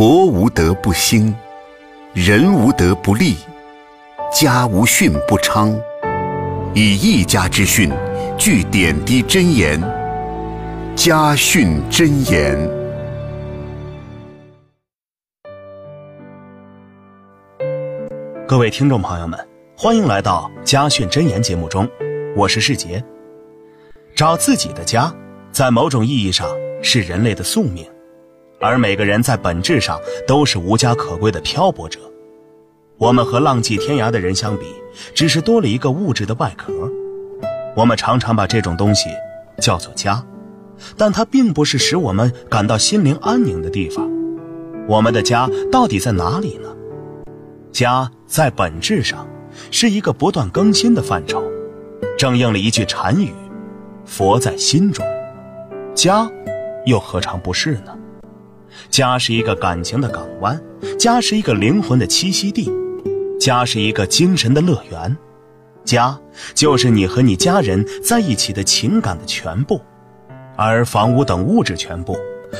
国无德不兴，人无德不立，家无训不昌。以一家之训，具点滴真言。家训真言。各位听众朋友们，欢迎来到《家训真言》节目中，我是世杰。找自己的家，在某种意义上是人类的宿命，而每个人在本质上都是无家可归的漂泊者。我们和浪迹天涯的人相比，只是多了一个物质的外壳。我们常常把这种东西叫做家，但它并不是使我们感到心灵安宁的地方。我们的家到底在哪里呢？家在本质上是一个不断更新的范畴，正应了一句禅语。佛在心中，家又何尝不是呢？家是一个感情的港湾，家是一个灵魂的栖息地，家是一个精神的乐园，家就是你和你家人在一起的情感的全部，而房屋等物质全部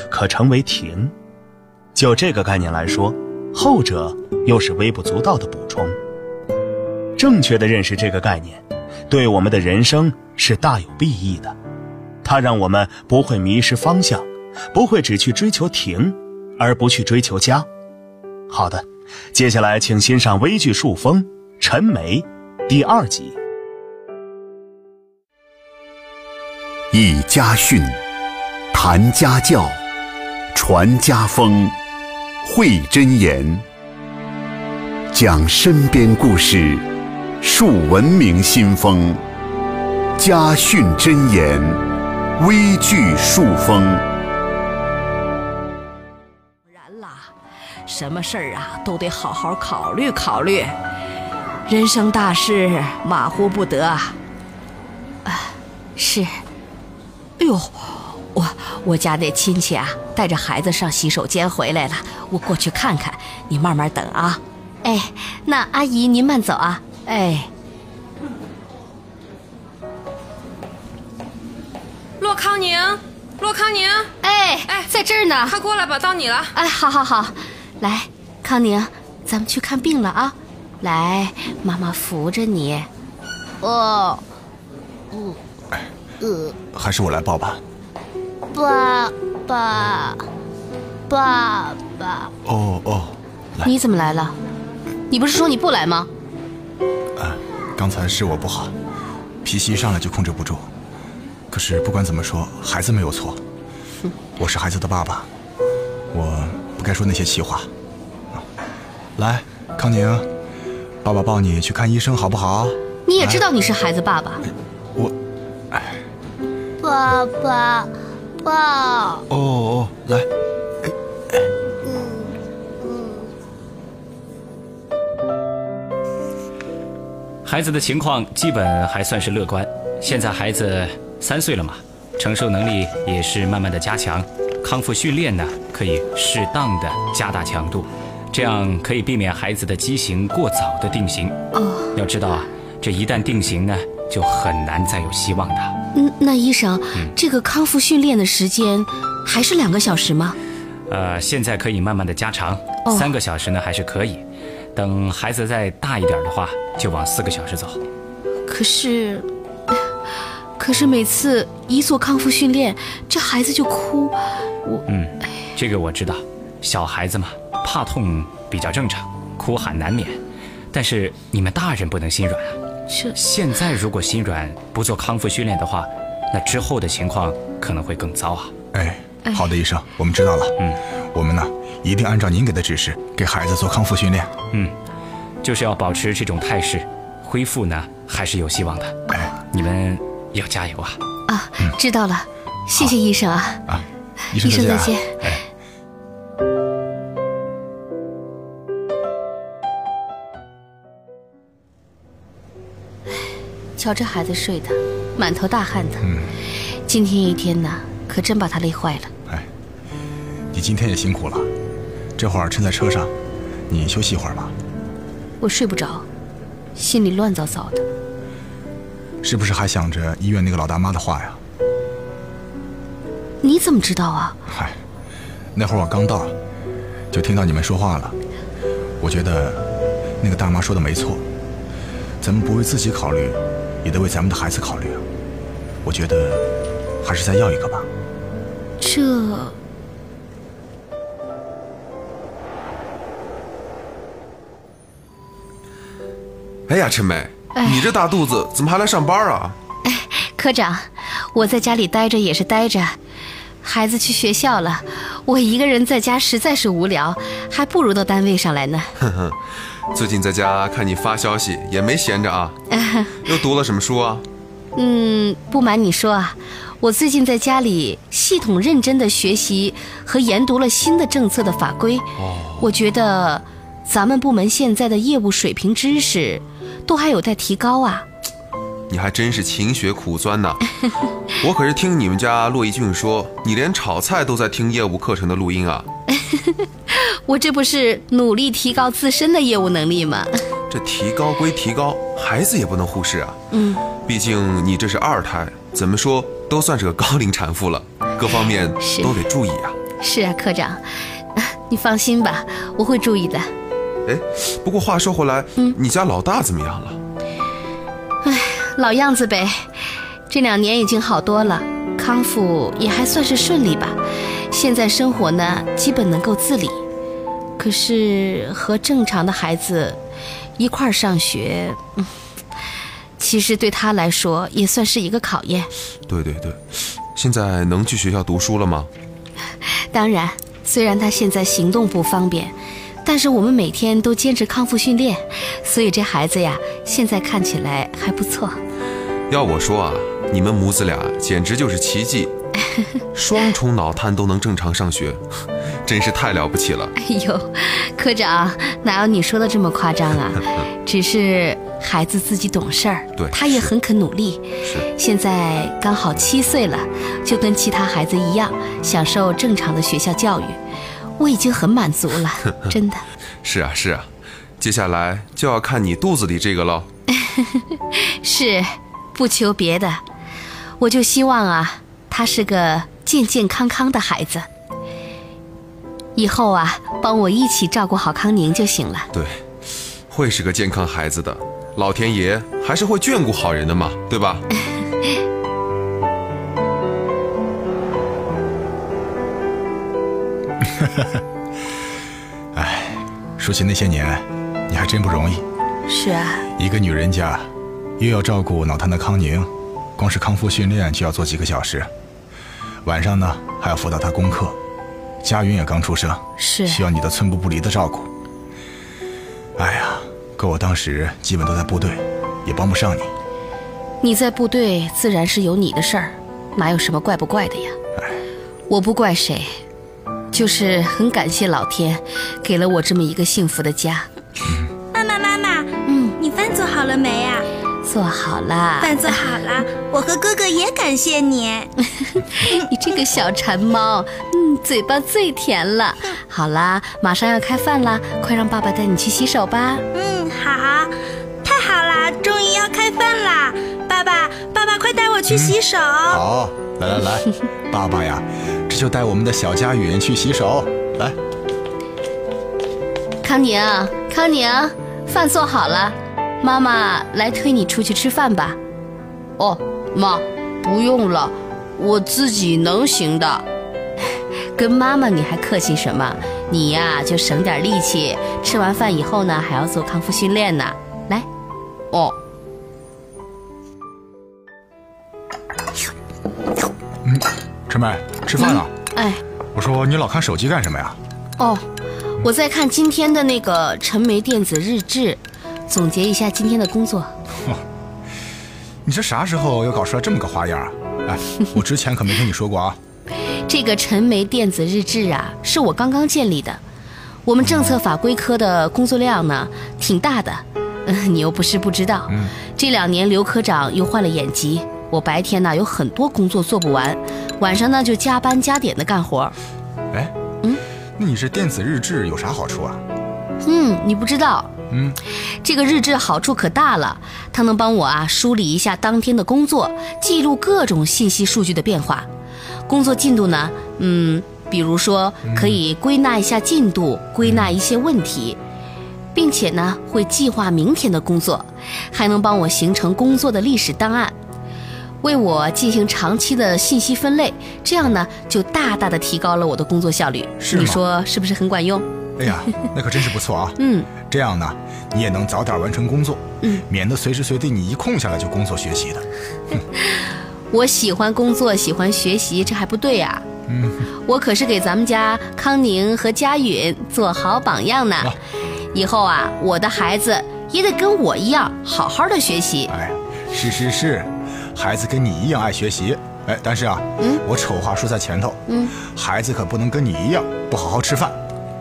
可成为庭。就这个概念来说，后者又是微不足道的补充。正确的认识这个概念。对我们的人生是大有裨益的，它让我们不会迷失方向，不会只去追求停，而不去追求家。好的，接下来请欣赏微剧《树风》陈梅第二集。以家训，谈家教，传家风，会真言，讲身边故事。树文明新风，家训真言，微剧树风。什么事儿啊都得好好考虑考虑，人生大事马虎不得。啊，是。哎呦，我我家那亲戚啊，带着孩子上洗手间回来了，我过去看看，你慢慢等啊。哎，那阿姨您慢走啊。哎，洛康宁，洛康宁，哎哎，在这儿呢，快过来吧，到你了。哎，好好好，来，康宁，咱们去看病了啊！来，妈妈扶着你。哦，嗯，呃，还是我来抱吧。爸爸，爸爸。哦哦，你怎么来了？你不是说你不来吗？啊刚才是我不好，脾气一上来就控制不住。可是不管怎么说，孩子没有错，我是孩子的爸爸，我不该说那些气话。来，康宁，爸爸抱你去看医生好不好？你也知道你是孩子爸爸。我，哎，爸爸，爸。哦哦，来。孩子的情况基本还算是乐观，现在孩子三岁了嘛，承受能力也是慢慢的加强，康复训练呢可以适当的加大强度，这样可以避免孩子的畸形过早的定型。哦，要知道啊，这一旦定型呢，就很难再有希望的。嗯，那医生，这个康复训练的时间还是两个小时吗？呃，现在可以慢慢的加长，三个小时呢还是可以。等孩子再大一点的话，就往四个小时走。可是，可是每次一做康复训练，这孩子就哭。我嗯，这个我知道，小孩子嘛，怕痛比较正常，哭喊难免。但是你们大人不能心软啊。这现在如果心软不做康复训练的话，那之后的情况可能会更糟啊。哎，好的，医生，我们知道了。嗯，我们呢？一定按照您给的指示，给孩子做康复训练。嗯，就是要保持这种态势，恢复呢还是有希望的。哎，你们要加油啊！啊，知道了，谢谢医生啊！啊，医生再见。瞧这孩子睡的，满头大汗的。嗯，今天一天呢，可真把他累坏了。哎，你今天也辛苦了。这会儿趁在车上，你休息一会儿吧。我睡不着，心里乱糟糟的。是不是还想着医院那个老大妈的话呀？你怎么知道啊？嗨，那会儿我刚到，就听到你们说话了。我觉得那个大妈说的没错，咱们不为自己考虑，也得为咱们的孩子考虑啊。我觉得还是再要一个吧。这，哎呀，陈梅，你这大肚子怎么还来上班啊？哎科长，我在家里待着也是待着，孩子去学校了，我一个人在家实在是无聊，还不如到单位上来呢。哼哼，最近在家看你发消息也没闲着啊。又读了什么书啊？嗯，不瞒你说啊，我最近在家里系统认真的学习和研读了新的政策的法规。哦，我觉得咱们部门现在的业务水平、知识都还有待提高啊。你还真是勤学苦钻呐！我可是听你们家骆一俊说，你连炒菜都在听业务课程的录音啊。我这不是努力提高自身的业务能力吗？这提高归提高，孩子也不能忽视啊。嗯，毕竟你这是二胎，怎么说都算是个高龄产妇了，各方面都得注意啊。是啊，科长，你放心吧，我会注意的。哎，不过话说回来，嗯，你家老大怎么样了？老样子呗，这两年已经好多了，康复也还算是顺利吧。现在生活呢，基本能够自理。可是和正常的孩子一块儿上学，其实对他来说也算是一个考验。对对对，现在能去学校读书了吗？当然，虽然他现在行动不方便。但是我们每天都坚持康复训练，所以这孩子呀，现在看起来还不错。要我说啊，你们母子俩简直就是奇迹，双重脑瘫都能正常上学，真是太了不起了。哎呦，科长哪有你说的这么夸张啊？只是孩子自己懂事儿，对，他也很肯努力。是，现在刚好七岁了，就跟其他孩子一样，享受正常的学校教育。我已经很满足了，真的。是啊，是啊，接下来就要看你肚子里这个喽。是，不求别的，我就希望啊，他是个健健康康的孩子。以后啊，帮我一起照顾好康宁就行了。对，会是个健康孩子的，老天爷还是会眷顾好人的嘛，对吧？哎，说起那些年，你还真不容易。是啊，一个女人家，又要照顾脑瘫的康宁，光是康复训练就要做几个小时，晚上呢还要辅导她功课。佳云也刚出生，是需要你的寸步不离的照顾。哎呀，可我当时基本都在部队，也帮不上你。你在部队自然是有你的事儿，哪有什么怪不怪的呀？哎，我不怪谁。就是很感谢老天，给了我这么一个幸福的家。妈妈，妈妈，嗯，你饭做好了没呀？做好了。饭做好了，我和哥哥也感谢你。你这个小馋猫，嗯，嘴巴最甜了。好啦，马上要开饭了，快让爸爸带你去洗手吧。嗯，好，太好啦，终于要开饭啦！爸爸，爸爸，快带我去洗手。好，来来来，爸爸呀。这就带我们的小佳允去洗手，来。康宁，康宁，饭做好了，妈妈来推你出去吃饭吧。哦，妈，不用了，我自己能行的。跟妈妈你还客气什么？你呀就省点力气，吃完饭以后呢还要做康复训练呢。来，哦。嗯，陈梅。吃饭了，哎，我说你老看手机干什么呀？哦，我在看今天的那个陈梅电子日志，总结一下今天的工作。你这啥时候又搞出来这么个花样啊？哎，我之前可没听你说过啊。这个陈梅电子日志啊，是我刚刚建立的。我们政策法规科的工作量呢，挺大的。嗯，你又不是不知道，这两年刘科长又换了眼疾。我白天呢有很多工作做不完，晚上呢就加班加点的干活。哎，嗯，那你这电子日志有啥好处啊？嗯，你不知道。嗯，这个日志好处可大了，它能帮我啊梳理一下当天的工作，记录各种信息数据的变化。工作进度呢，嗯，比如说可以归纳一下进度，归纳一些问题，并且呢会计划明天的工作，还能帮我形成工作的历史档案，为我进行长期的信息分类，这样呢就大大的提高了我的工作效率。你说是不是很管用？哎呀，那可真是不错啊！嗯，这样呢，你也能早点完成工作，嗯，免得随时随地你一空下来就工作学习的。我喜欢工作，喜欢学习，这还不对呀、嗯，我可是给咱们家康宁和佳允做好榜样呢。啊以后啊，我的孩子也得跟我一样好好的学习。哎，是是是，孩子跟你一样爱学习。哎，但是啊，嗯我丑话说在前头，嗯，孩子可不能跟你一样不好好吃饭，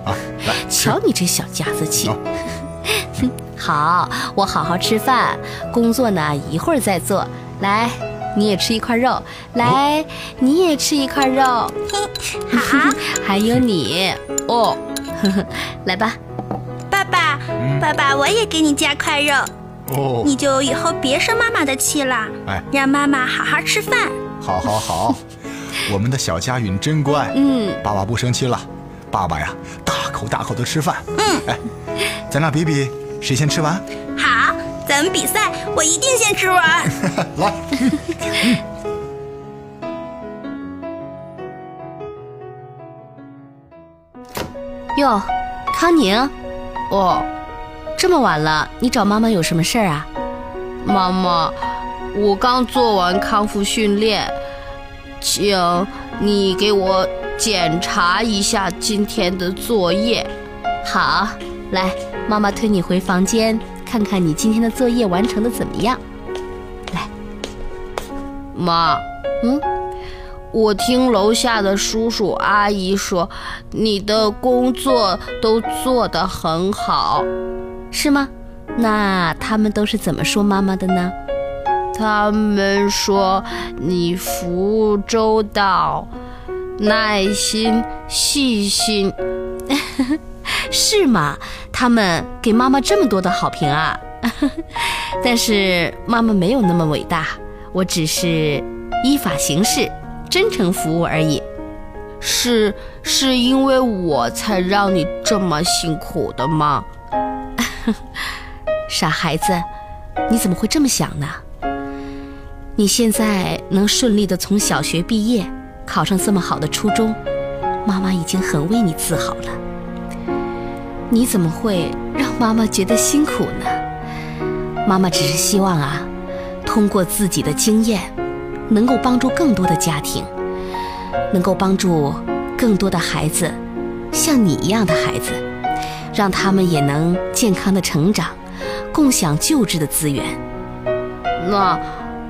啊，来，瞧你这小家子气。走。好，我好好吃饭，工作呢一会儿再做。来，你也吃一块肉。来，你也吃一块肉。好，还有你。哦，呵呵，来吧。爸爸，嗯。爸爸，我也给你加块肉，哦，你就以后别生妈妈的气了，哎，让妈妈好好吃饭。好好好，我们的小佳允真乖，嗯，爸爸不生气了，爸爸呀，大口大口的吃饭。嗯，哎，咱俩比比谁先吃完。好，咱们比赛，我一定先吃完。来，哟，康宁，哦，这么晚了，你找妈妈有什么事儿啊？妈妈，我刚做完康复训练，请你给我检查一下今天的作业。好，来，妈妈推你回房间，看看你今天的作业完成的怎么样。来，妈，嗯。我听楼下的叔叔阿姨说，你的工作都做得很好，是吗？那他们都是怎么说妈妈的呢？他们说你服务周到、耐心、细心，是吗？他们给妈妈这么多的好评啊！但是妈妈没有那么伟大，我只是依法行事。真诚服务而已，是是因为我才让你这么辛苦的吗？傻孩子，你怎么会这么想呢？你现在能顺利的从小学毕业，考上这么好的初中，妈妈已经很为你自豪了。你怎么会让妈妈觉得辛苦呢？妈妈只是希望啊，通过自己的经验。能够帮助更多的家庭，能够帮助更多的孩子，像你一样的孩子，让他们也能健康的成长，共享救治的资源。那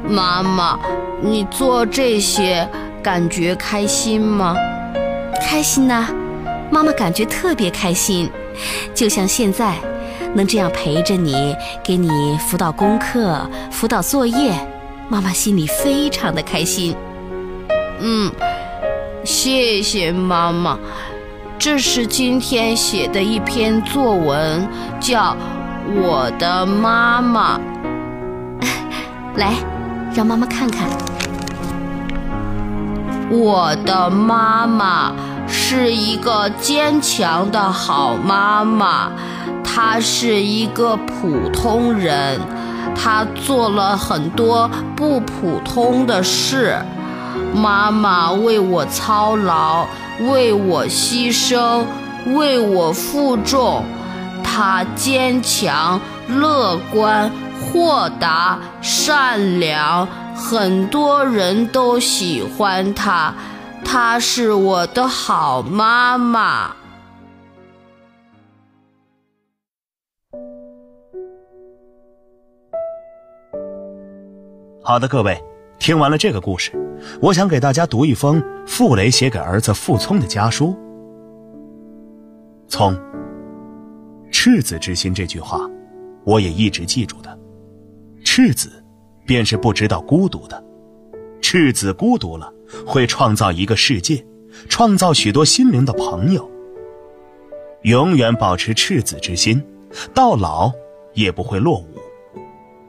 妈妈，你做这些感觉开心吗？开心呐、啊，妈妈感觉特别开心，就像现在能这样陪着你，给你辅导功课、辅导作业。妈妈心里非常的开心。嗯，谢谢妈妈。这是今天写的一篇作文，叫《我的妈妈》。来，让妈妈看看。我的妈妈是一个坚强的好妈妈，她是一个普通人。她做了很多不普通的事，妈妈为我操劳，为我牺牲，为我负重。她坚强、乐观、豁达、善良，很多人都喜欢她。她是我的好妈妈。好的，各位，听完了这个故事，我想给大家读一封傅雷写给儿子傅聪的家书。聪，赤子之心这句话，我也一直记住的。赤子，便是不知道孤独的。赤子孤独了，会创造一个世界，创造许多心灵的朋友。永远保持赤子之心，到老也不会落伍。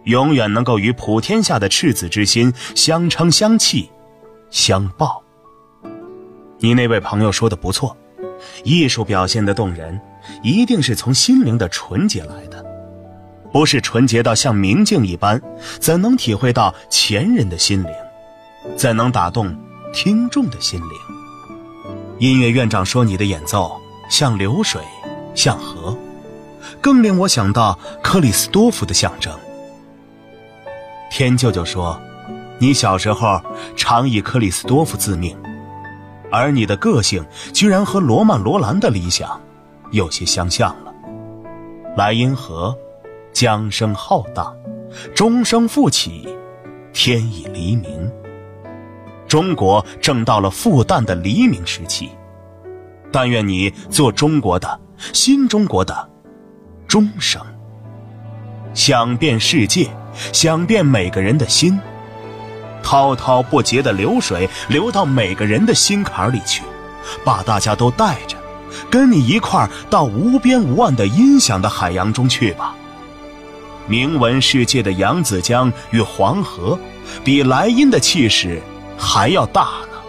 永远能够与普天下的赤子之心相称相契、相报。你那位朋友说的不错，艺术表现的动人，一定是从心灵的纯洁来的。不是纯洁到像明镜一般，怎能体会到前人的心灵？怎能打动听众的心灵？音乐院长说你的演奏像流水，像河，更令我想到克里斯多夫的象征。天舅舅说，你小时候常以克里斯多夫自命，而你的个性居然和罗曼·罗兰的理想有些相像了。莱茵河。江声浩荡，钟声复起，天已黎明。中国正到了复旦的黎明时期，但愿你做中国的新中国的钟声，响遍世界，响遍每个人的心，滔滔不竭的流水流到每个人的心坎里去，把大家都带着，跟你一块儿到无边无岸的音响的海洋中去吧。名闻世界的扬子江与黄河，比莱茵的气势还要大呢。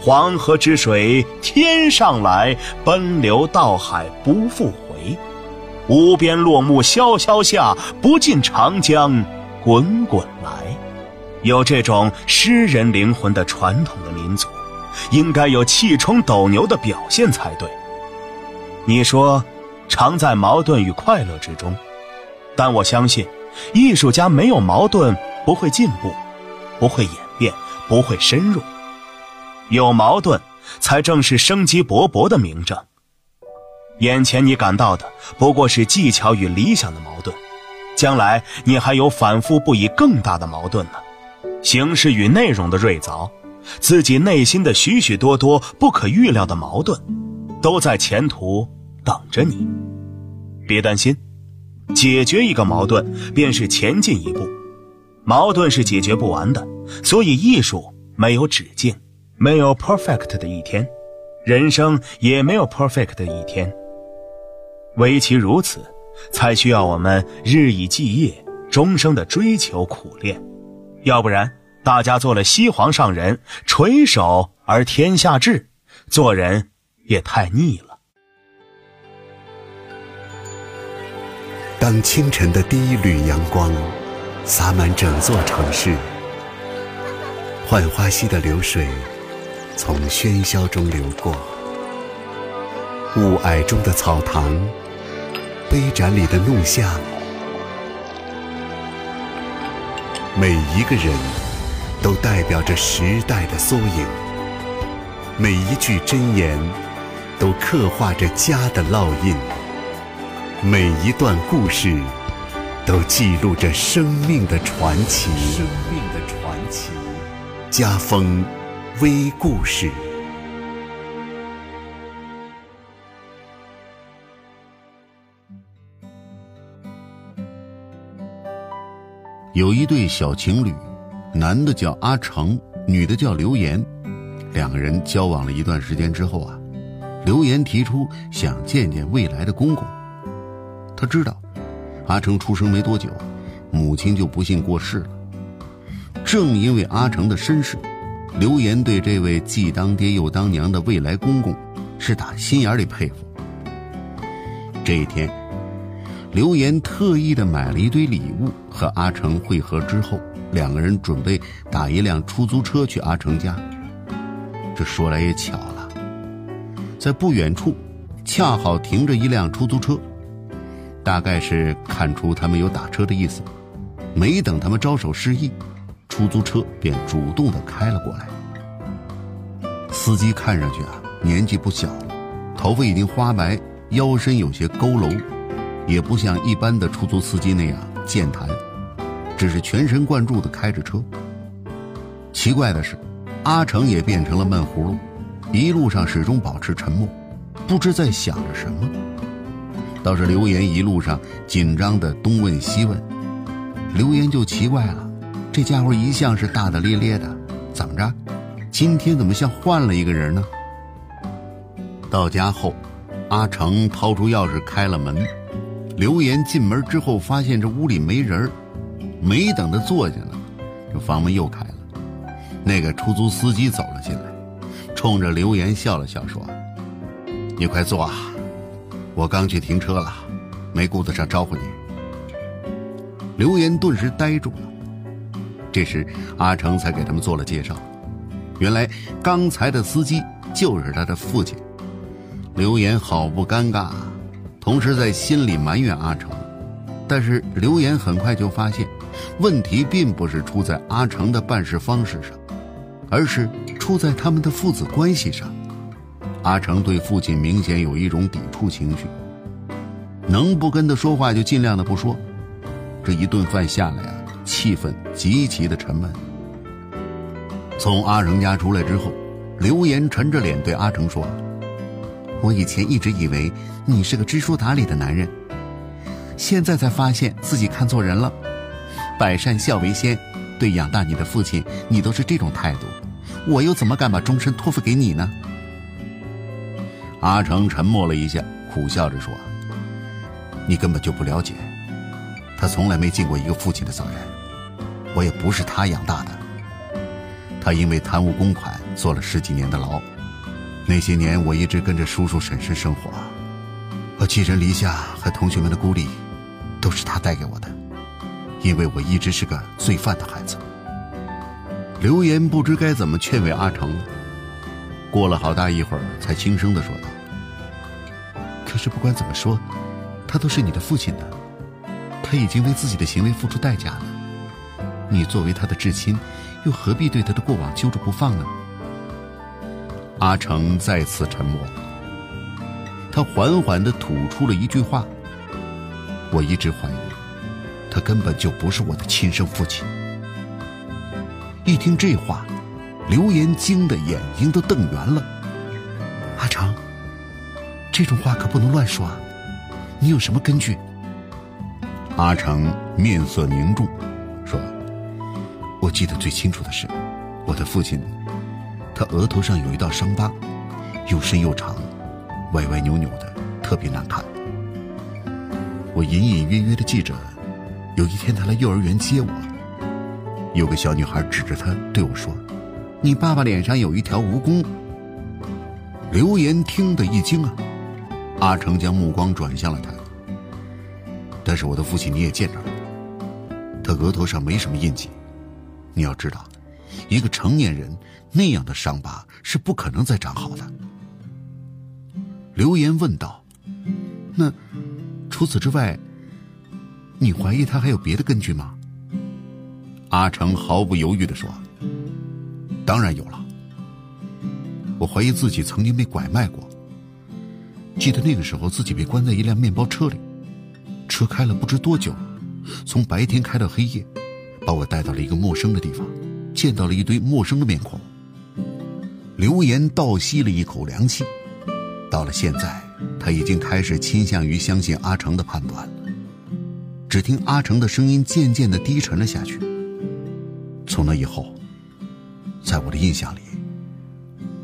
黄河之水天上来，奔流到海不复回。无边落木萧萧下，不尽长江滚滚来。有这种诗人灵魂的传统的民族，应该有气冲斗牛的表现才对。你说，常在矛盾与快乐之中。但我相信，艺术家没有矛盾不会进步，不会演变，不会深入。有矛盾，才正是生机勃勃的明证。眼前你感到的不过是技巧与理想的矛盾，将来你还有反复不已更大的矛盾呢。形式与内容的锐凿，自己内心的许许多多不可预料的矛盾，都在前途等着你。别担心。解决一个矛盾，便是前进一步。矛盾是解决不完的，所以艺术没有止境，没有 perfect 的一天，人生也没有 perfect 的一天。唯其如此，才需要我们日以继夜、终生的追求苦练。要不然，大家做了西皇上人，垂首而天下治，做人也太腻了。当清晨的第一缕阳光洒满整座城市，浣花溪的流水从喧嚣中流过，雾霭中的草堂，杯盏里的怒相，每一个人都代表着时代的缩影，每一句箴言都刻画着家的烙印。每一段故事，都记录着生命的传奇。生命的传奇，家风微故事。有一对小情侣，男的叫阿成，女的叫刘岩。两个人交往了一段时间之后啊，刘岩提出想见见未来的公公。他知道，阿成出生没多久，母亲就不幸过世了。正因为阿成的身世，刘岩对这位既当爹又当娘的未来公公是打心眼里佩服。这一天，刘岩特意的买了一堆礼物和阿成会合之后，两个人准备打一辆出租车去阿成家。这说来也巧了，在不远处，恰好停着一辆出租车。大概是看出他们有打车的意思，没等他们招手示意，出租车便主动的开了过来。司机看上去啊年纪不小了，头发已经花白，腰身有些佝偻，也不像一般的出租司机那样健谈，只是全神贯注的开着车。奇怪的是，阿成也变成了闷葫芦，一路上始终保持沉默，不知在想着什么。倒是刘岩一路上紧张的东问西问，刘岩就奇怪了，这家伙一向是大大咧咧的，怎么着，今天怎么像换了一个人呢？到家后，阿成掏出钥匙开了门，刘岩进门之后发现这屋里没人没等他坐下呢，这房门又开了，那个出租司机走了进来，冲着刘岩笑了笑，说：“你快坐啊，我刚去停车了，没顾得上招呼你。”刘岩顿时呆住了。这时，阿成才给他们做了介绍，原来刚才的司机就是他的父亲。刘岩好不尴尬，同时在心里埋怨阿成。但是刘岩很快就发现，问题并不是出在阿成的办事方式上，而是出在他们的父子关系上。阿成对父亲明显有一种抵触情绪，能不跟他说话就尽量的不说。这一顿饭下来啊，气氛极其的沉闷。从阿成家出来之后，刘岩沉着脸对阿成说。我以前一直以为你是个知书达理的男人，现在才发现自己看错人了。百善孝为先，对养大你的父亲，你都是这种态度，我又怎么敢把终身托付给你呢？阿成沉默了一下，苦笑着说：“你根本就不了解，他从来没尽过一个父亲的责任，我也不是他养大的。他因为贪污公款，坐了十几年的牢。”那些年，我一直跟着叔叔婶婶生活，我寄人篱下和同学们的孤立，都是他带给我的。因为我一直是个罪犯的孩子。刘岩不知该怎么劝慰阿成，过了好大一会儿，才轻声的说道：“可是不管怎么说，他都是你的父亲呢，他已经为自己的行为付出代价了。你作为他的至亲，又何必对他的过往揪着不放呢？”阿成再次沉默，他缓缓地吐出了一句话：“我一直怀疑，他根本就不是我的亲生父亲。”一听这话，刘岩惊得眼睛都瞪圆了。阿成，这种话可不能乱说啊！你有什么根据？阿成面色凝重，说：“我记得最清楚的是，我的父亲。”他额头上有一道伤疤，又深又长，歪歪扭扭的，特别难看。我隐隐约约的记着，有一天他来幼儿园接我，有个小女孩指着他对我说：“你爸爸脸上有一条蜈蚣。”刘岩听得一惊啊！阿成将目光转向了他。但是我的父亲你也见着了，他额头上没什么印记。你要知道，一个成年人。那样的伤疤是不可能再长好的。刘岩问道：“那除此之外，你怀疑他还有别的根据吗？”阿成毫不犹豫的说：“当然有了。我怀疑自己曾经被拐卖过。记得那个时候，自己被关在一辆面包车里，车开了不知多久，从白天开到黑夜，把我带到了一个陌生的地方，见到了一堆陌生的面孔。”刘岩倒吸了一口凉气，到了现在，他已经开始倾向于相信阿成的判断了。只听阿成的声音渐渐的低沉了下去。从那以后，在我的印象里，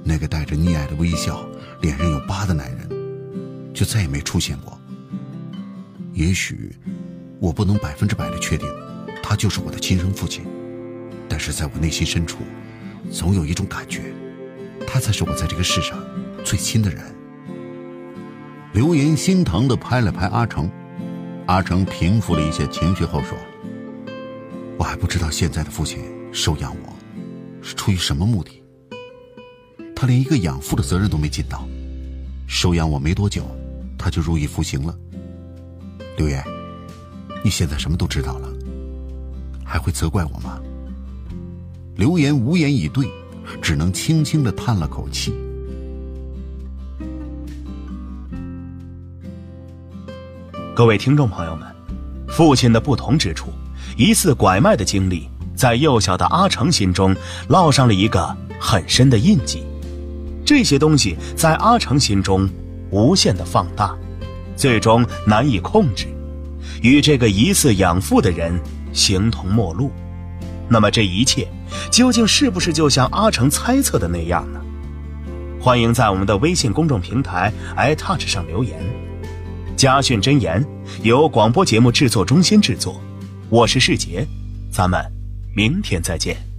那个带着溺爱的微笑、脸上有疤的男人，就再也没出现过。也许，我不能百分之百的确定，他就是我的亲生父亲，但是在我内心深处，总有一种感觉。他才是我在这个世上最亲的人。刘岩心疼的拍了拍阿成，阿成平复了一些情绪后说：“我还不知道现在的父亲收养我，是出于什么目的。他连一个养父的责任都没尽到，收养我没多久，他就入狱服刑了。刘岩，你现在什么都知道了，还会责怪我吗？”刘岩无言以对。只能轻轻的叹了口气。各位听众朋友们，父亲的不同之处，疑似拐卖的经历，在幼小的阿成心中烙上了一个很深的印记。这些东西在阿成心中无限的放大，最终难以控制，与这个疑似养父的人形同陌路。那么这一切。究竟是不是就像阿成猜测的那样呢？欢迎在我们的微信公众平台 iTouch 上留言。家训真言由广播节目制作中心制作，我是世杰，咱们明天再见。